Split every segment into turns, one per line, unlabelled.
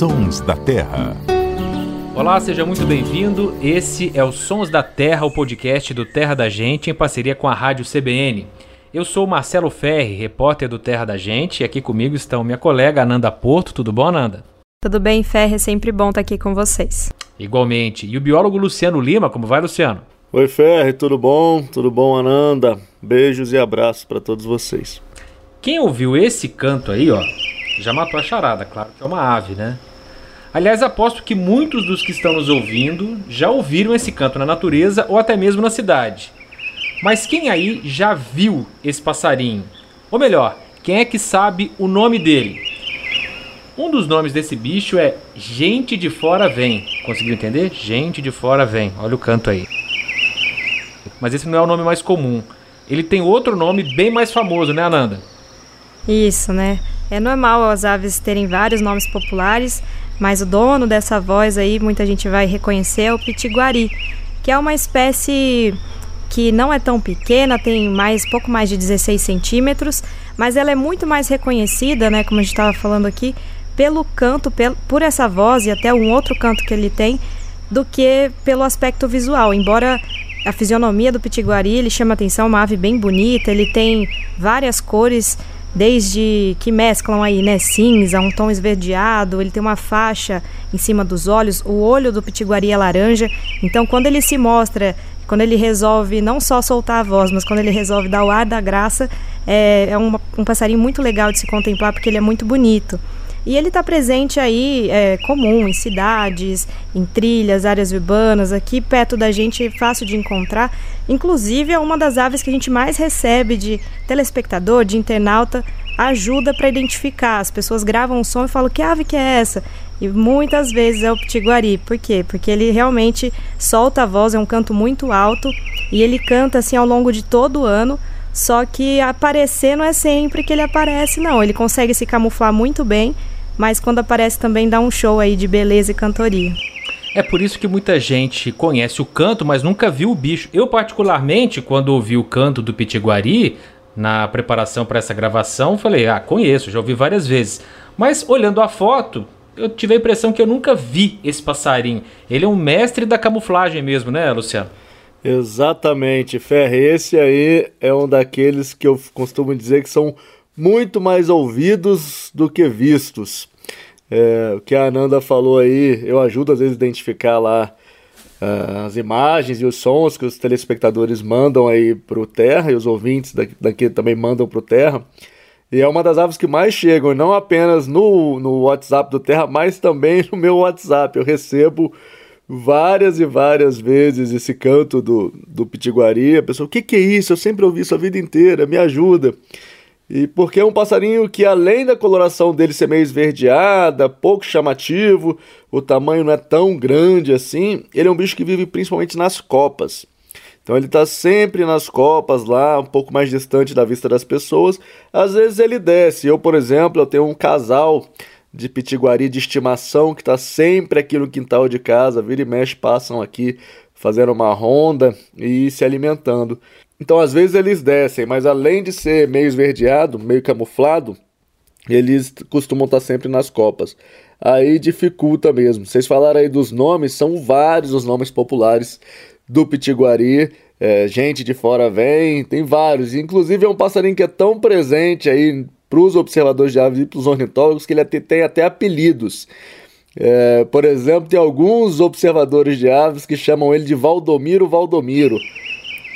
Sons da Terra.
Olá, seja muito bem-vindo. Esse é o Sons da Terra, o podcast do Terra da Gente, em parceria com a Rádio CBN. Eu sou Marcelo Ferri, repórter do Terra da Gente, e aqui comigo estão minha colega Ananda Porto. Tudo bom, Ananda?
Tudo bem, Ferri? É sempre bom estar aqui com vocês.
Igualmente. E o biólogo Luciano Lima, como vai, Luciano?
Oi, Ferri, tudo bom? Tudo bom, Ananda? Beijos e abraços para todos vocês.
Quem ouviu esse canto aí, ó, já matou a charada, claro que é uma ave, né? Aliás, aposto que muitos dos que estão nos ouvindo já ouviram esse canto na natureza ou até mesmo na cidade. Mas quem aí já viu esse passarinho? Ou melhor, quem é que sabe o nome dele? Um dos nomes desse bicho é Gente de Fora Vem. Conseguiu entender? Gente de Fora Vem. Olha o canto aí. Mas esse não é o nome mais comum. Ele tem outro nome bem mais famoso, né, Ananda?
Isso, né? É normal as aves terem vários nomes populares, mas o dono dessa voz aí, muita gente vai reconhecer, é o pitiguari, que é uma espécie que não é tão pequena, tem mais pouco mais de 16 centímetros, mas ela é muito mais reconhecida, né, como a gente estava falando aqui, pelo canto, por essa voz e até um outro canto que ele tem, do que pelo aspecto visual. Embora a fisionomia do pitiguari ele chama atenção, uma ave bem bonita, ele tem várias cores desde que mesclam aí, né, cinza, um tom esverdeado, ele tem uma faixa em cima dos olhos, o olho do pitiguari é laranja, então quando ele se mostra, quando ele resolve não só soltar a voz, mas quando ele resolve dar o ar da graça, é, é um, um passarinho muito legal de se contemplar porque ele é muito bonito. E ele está presente aí, é, comum, em cidades, em trilhas, áreas urbanas, aqui perto da gente, fácil de encontrar. Inclusive, é uma das aves que a gente mais recebe de telespectador, de internauta, ajuda para identificar. As pessoas gravam um som e falam: que ave que é essa? E muitas vezes é o pitiguari. Por quê? Porque ele realmente solta a voz, é um canto muito alto e ele canta assim ao longo de todo o ano. Só que aparecer não é sempre que ele aparece, não. Ele consegue se camuflar muito bem, mas quando aparece também dá um show aí de beleza e cantoria.
É por isso que muita gente conhece o canto, mas nunca viu o bicho. Eu, particularmente, quando ouvi o canto do Pitiguari, na preparação para essa gravação, falei: ah, conheço, já ouvi várias vezes. Mas olhando a foto, eu tive a impressão que eu nunca vi esse passarinho. Ele é um mestre da camuflagem mesmo, né, Luciano?
Exatamente, Ferre. Esse aí é um daqueles que eu costumo dizer que são muito mais ouvidos do que vistos. É, o que a Ananda falou aí, eu ajudo às vezes a identificar lá uh, as imagens e os sons que os telespectadores mandam aí para o Terra e os ouvintes daqui, daqui também mandam para o Terra. E é uma das aves que mais chegam, não apenas no, no WhatsApp do Terra, mas também no meu WhatsApp. Eu recebo várias e várias vezes esse canto do, do Pitiguari. A pessoa, o que, que é isso? Eu sempre ouvi isso a vida inteira, me ajuda. E porque é um passarinho que, além da coloração dele ser meio esverdeada, pouco chamativo, o tamanho não é tão grande assim, ele é um bicho que vive principalmente nas copas. Então ele está sempre nas copas lá, um pouco mais distante da vista das pessoas. Às vezes ele desce. Eu, por exemplo, eu tenho um casal de pitiguari de estimação que está sempre aqui no quintal de casa, vira e mexe, passam aqui fazendo uma ronda e se alimentando. Então, às vezes eles descem, mas além de ser meio esverdeado, meio camuflado, eles costumam estar sempre nas copas. Aí dificulta mesmo. Vocês falaram aí dos nomes, são vários os nomes populares do pitiguari. É, gente de fora vem, tem vários. Inclusive é um passarinho que é tão presente aí para os observadores de aves e para os ornitólogos que ele tem até apelidos. É, por exemplo, tem alguns observadores de aves que chamam ele de Valdomiro Valdomiro.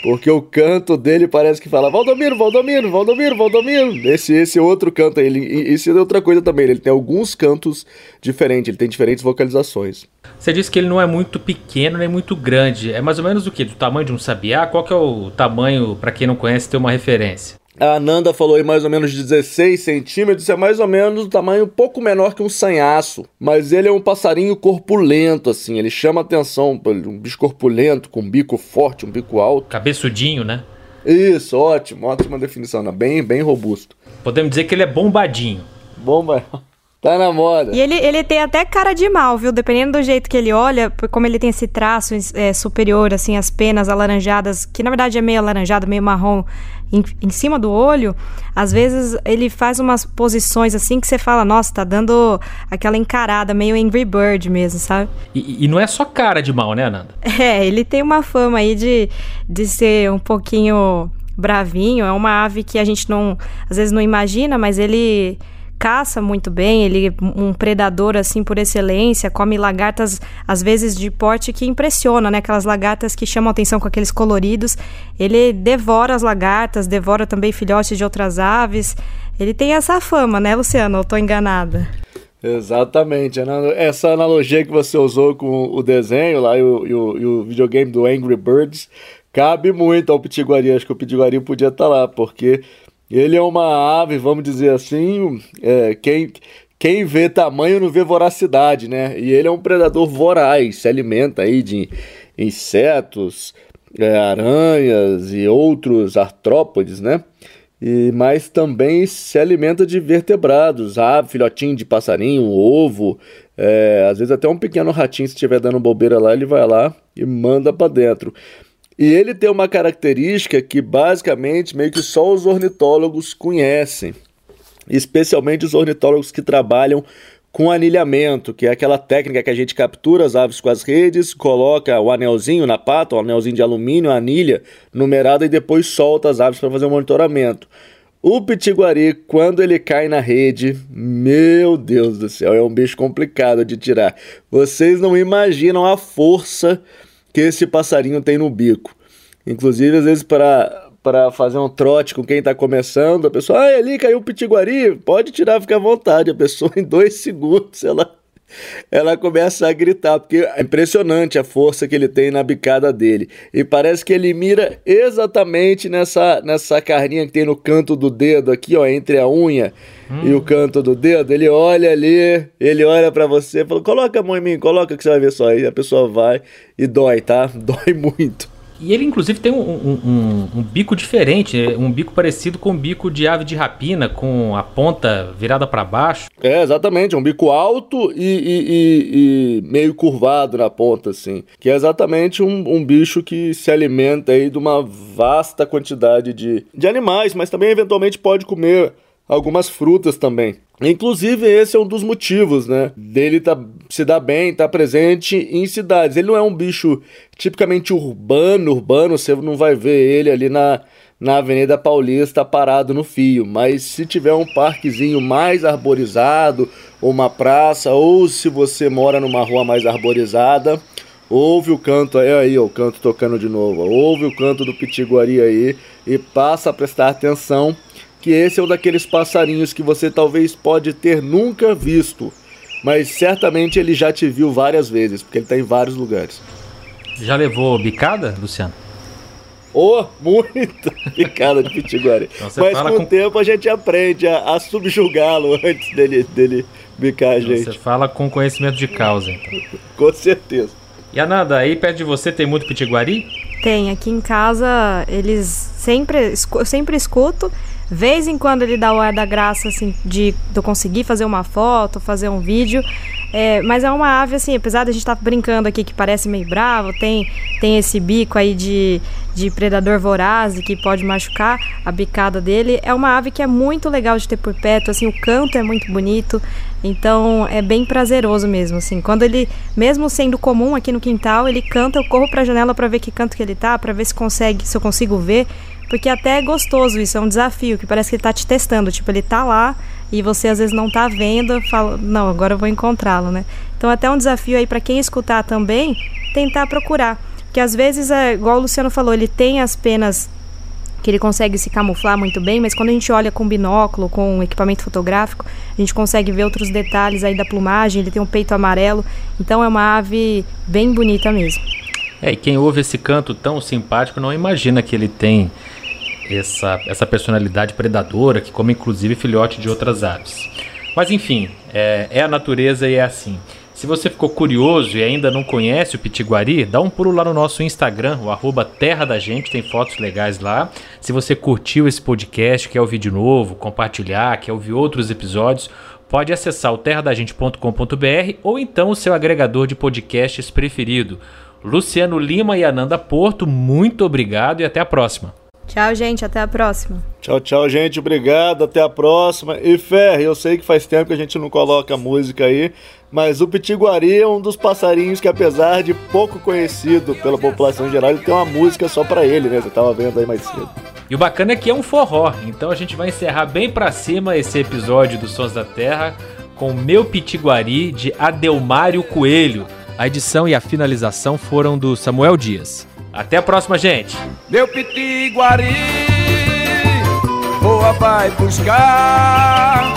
Porque o canto dele parece que fala Valdomiro, Valdomiro, Valdomiro, Valdomiro. Esse, esse outro canto aí, ele, isso é outra coisa também. Ele tem alguns cantos diferentes, ele tem diferentes vocalizações.
Você disse que ele não é muito pequeno nem muito grande. É mais ou menos o que? Do tamanho de um sabiá? Qual que é o tamanho, para quem não conhece, ter uma referência?
A Ananda falou aí mais ou menos 16 centímetros, é mais ou menos do tamanho um pouco menor que um sanhaço. Mas ele é um passarinho corpulento, assim, ele chama atenção, um bicho corpulento, com um bico forte, um bico alto.
Cabeçudinho, né?
Isso, ótimo, ótima definição, né? bem, bem robusto.
Podemos dizer que ele é bombadinho.
Bomba. Tá na moda.
E ele, ele tem até cara de mal, viu? Dependendo do jeito que ele olha, como ele tem esse traço é, superior, assim, as penas alaranjadas, que na verdade é meio alaranjado, meio marrom, em, em, cima do olho, às vezes ele faz umas posições assim que você fala, nossa, tá dando aquela encarada, meio Angry Bird mesmo, sabe?
E, e não é só cara de mal, né, Ananda?
É, ele tem uma fama aí de, de ser um pouquinho bravinho, é uma ave que a gente não, às vezes não imagina, mas ele caça muito bem, ele é um predador assim por excelência, come lagartas às vezes de porte que impressiona, né? Aquelas lagartas que chamam atenção com aqueles coloridos. Ele devora as lagartas, devora também filhotes de outras aves. Ele tem essa fama, né, Luciano? Eu tô enganada.
Exatamente. Essa analogia que você usou com o desenho lá e o, e o, e o videogame do Angry Birds cabe muito ao Pitiguari. Acho que o Pitiguari podia estar tá lá, porque ele é uma ave, vamos dizer assim, é, quem, quem vê tamanho não vê voracidade, né? E ele é um predador voraz, se alimenta aí de insetos, é, aranhas e outros artrópodes, né? E, mas também se alimenta de vertebrados, ave, filhotinho de passarinho, ovo, é, às vezes até um pequeno ratinho, se estiver dando bobeira lá, ele vai lá e manda para dentro. E ele tem uma característica que basicamente meio que só os ornitólogos conhecem, especialmente os ornitólogos que trabalham com anilhamento, que é aquela técnica que a gente captura as aves com as redes, coloca o anelzinho na pata, o anelzinho de alumínio, a anilha numerada e depois solta as aves para fazer o monitoramento. O pitiguari, quando ele cai na rede, meu Deus do céu, é um bicho complicado de tirar. Vocês não imaginam a força que esse passarinho tem no bico. Inclusive, às vezes, para para fazer um trote com quem está começando, a pessoa, ah, ali caiu o pitiguari, pode tirar, fica à vontade. A pessoa, em dois segundos, ela ela começa a gritar, porque é impressionante a força que ele tem na bicada dele. E parece que ele mira exatamente nessa, nessa carninha que tem no canto do dedo aqui, ó, entre a unha hum. e o canto do dedo. Ele olha ali, ele olha para você e fala: coloca a mão em mim, coloca que você vai ver só. Aí a pessoa vai e dói, tá? Dói muito.
E ele, inclusive, tem um, um, um, um, bico diferente, um bico parecido com o bico de ave de rapina, com a ponta virada para baixo.
É, exatamente, um bico alto e, e, e, e, meio curvado na ponta, assim. Que é exatamente um, bicho que se alimenta aí de uma vasta quantidade de, de animais, mas também eventualmente pode comer algumas frutas também. Inclusive, esse é um dos motivos, né? Dele tá, se dar bem, tá presente em cidades. Ele não é um bicho tipicamente urbano, urbano, você não vai ver ele ali na, na Avenida Paulista parado no fio. Mas se tiver um parquezinho mais arborizado, ou uma praça, ou se você mora numa rua mais arborizada, ouve o canto aí, aí ó, o canto tocando de novo. Ouve o canto do Pitiguari aí e passa a prestar atenção que esse é um daqueles passarinhos que você talvez pode ter nunca visto, mas certamente ele já te viu várias vezes, porque ele está em vários lugares.
Já levou bicada, Luciano?
Oh, muita picada de pitiguari. Então mas com, com o tempo a gente aprende a, a subjugá-lo antes dele, dele bicar a gente.
Você fala com conhecimento de causa, então.
com certeza.
E Ananda, aí perto de você tem muito pitiguari?
Tem, aqui em casa eles sempre, eu sempre escuto Vez em quando ele dá o ar da graça, assim, de, de eu conseguir fazer uma foto, fazer um vídeo. É, mas é uma ave, assim, apesar de a gente estar tá brincando aqui que parece meio bravo, tem, tem esse bico aí de, de predador voraz que pode machucar a bicada dele. É uma ave que é muito legal de ter por perto, assim, o canto é muito bonito. Então é bem prazeroso mesmo, assim. Quando ele, mesmo sendo comum aqui no quintal, ele canta, eu corro para a janela para ver que canto que ele tá, para ver se consegue, se eu consigo ver. Porque até é gostoso isso, é um desafio, que parece que ele tá te testando. Tipo, ele tá lá e você às vezes não tá vendo, fala, não, agora eu vou encontrá-lo, né? Então até um desafio aí para quem escutar também, tentar procurar. Que às vezes, é, igual o Luciano falou, ele tem as penas que ele consegue se camuflar muito bem, mas quando a gente olha com binóculo, com equipamento fotográfico, a gente consegue ver outros detalhes aí da plumagem, ele tem um peito amarelo, então é uma ave bem bonita mesmo.
É, e quem ouve esse canto tão simpático não imagina que ele tem essa, essa personalidade predadora que come inclusive filhote de outras aves. Mas enfim, é, é a natureza e é assim. Se você ficou curioso e ainda não conhece o Pitiguari, dá um pulo lá no nosso Instagram, o arroba Terra da Gente, tem fotos legais lá. Se você curtiu esse podcast, quer ouvir de novo, compartilhar, quer ouvir outros episódios, pode acessar o terradagente.com.br ou então o seu agregador de podcasts preferido. Luciano Lima e Ananda Porto, muito obrigado e até a próxima.
Tchau, gente. Até a próxima.
Tchau, tchau, gente. Obrigado. Até a próxima. E Ferre, eu sei que faz tempo que a gente não coloca música aí, mas o pitiguari é um dos passarinhos que, apesar de pouco conhecido pela população em geral, ele tem uma música só para ele, né? Você tava vendo aí mais cedo.
E o bacana é que é um forró, então a gente vai encerrar bem para cima esse episódio dos Sons da Terra com Meu Pitiguari de Adelmário Coelho. A edição e a finalização foram do Samuel Dias. Até a próxima, gente.
Meu pitiguari, boa vai buscar.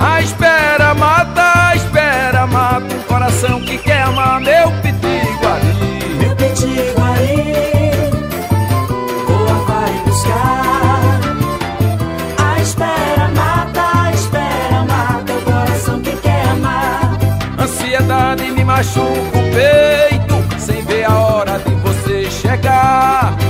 A espera mata, a espera mata o coração que quer amar. Meu pitiguari, me machuca o peito, sem ver a hora de chegar.